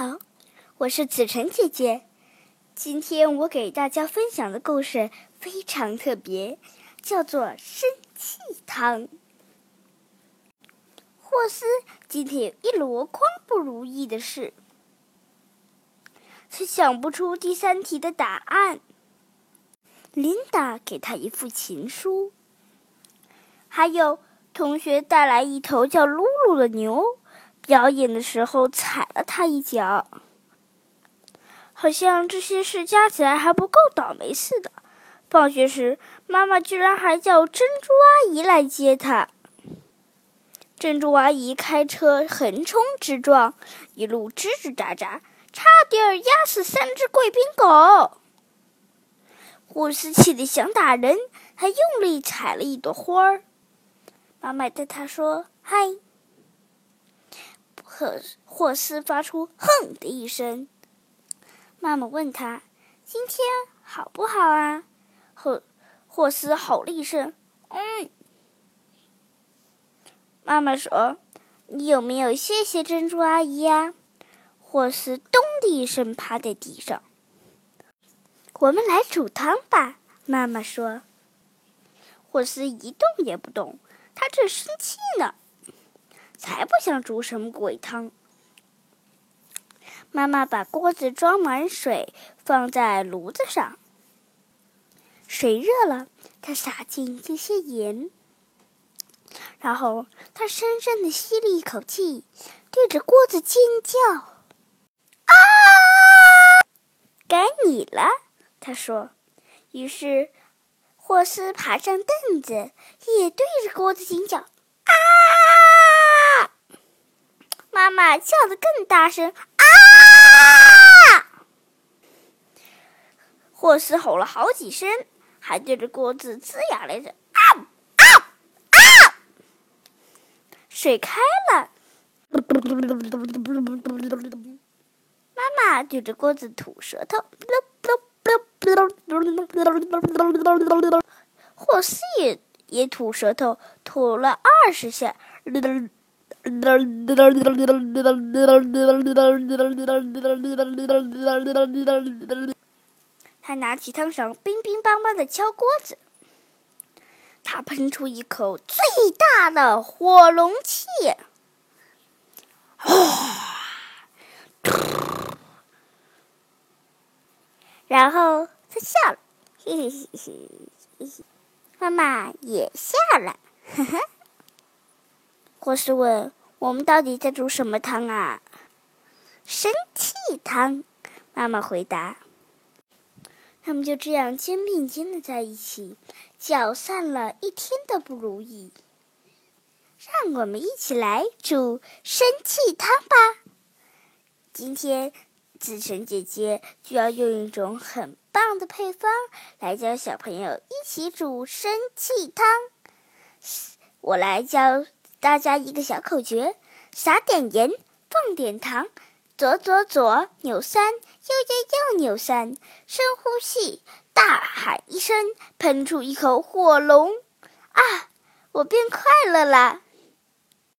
好，我是子晨姐姐。今天我给大家分享的故事非常特别，叫做《生气汤》。霍斯今天有一箩筐不如意的事，他想不出第三题的答案。琳达给他一副情书，还有同学带来一头叫露露的牛。表演的时候踩了他一脚，好像这些事加起来还不够倒霉似的。放学时，妈妈居然还叫珍珠阿姨来接他。珍珠阿姨开车横冲直撞，一路吱吱喳喳，差点压死三只贵宾狗。霍斯气得想打人，还用力踩了一朵花。妈妈对他说：“嗨。”霍霍斯发出“哼”的一声。妈妈问他：“今天好不好啊？”霍霍斯吼了一声：“嗯。”妈妈说：“你有没有谢谢珍珠阿姨呀？”霍斯“咚”的一声趴在地上。我们来煮汤吧，妈妈说。霍斯一动也不动，他正生气呢。才不想煮什么鬼汤！妈妈把锅子装满水，放在炉子上。水热了，她撒进这些盐，然后她深深的吸了一口气，对着锅子尖叫：“啊！该你了！”她说。于是霍斯爬上凳子，也对着锅子尖叫：“啊！”妈妈叫得更大声啊！霍斯吼了好几声，还对着锅子龇牙咧嘴啊啊啊！水开了，妈妈对着锅子吐舌头，霍斯也也吐舌头，吐了二十下。他拿起汤勺，乒乒乓乓的敲锅子。他喷出一口最大的火龙气，然后他笑了，嘿嘿嘿嘿嘿，妈妈也笑了，呵呵。霍斯问：“我们到底在煮什么汤啊？”“生气汤。”妈妈回答。他们就这样肩并肩的在一起，搅散了一天的不如意。让我们一起来煮生气汤吧！今天子晨姐姐就要用一种很棒的配方来教小朋友一起煮生气汤。我来教。大家一个小口诀：撒点盐，放点糖，左左左，扭三，右右右，扭三，深呼吸，大喊一声，喷出一口火龙，啊！我变快乐了。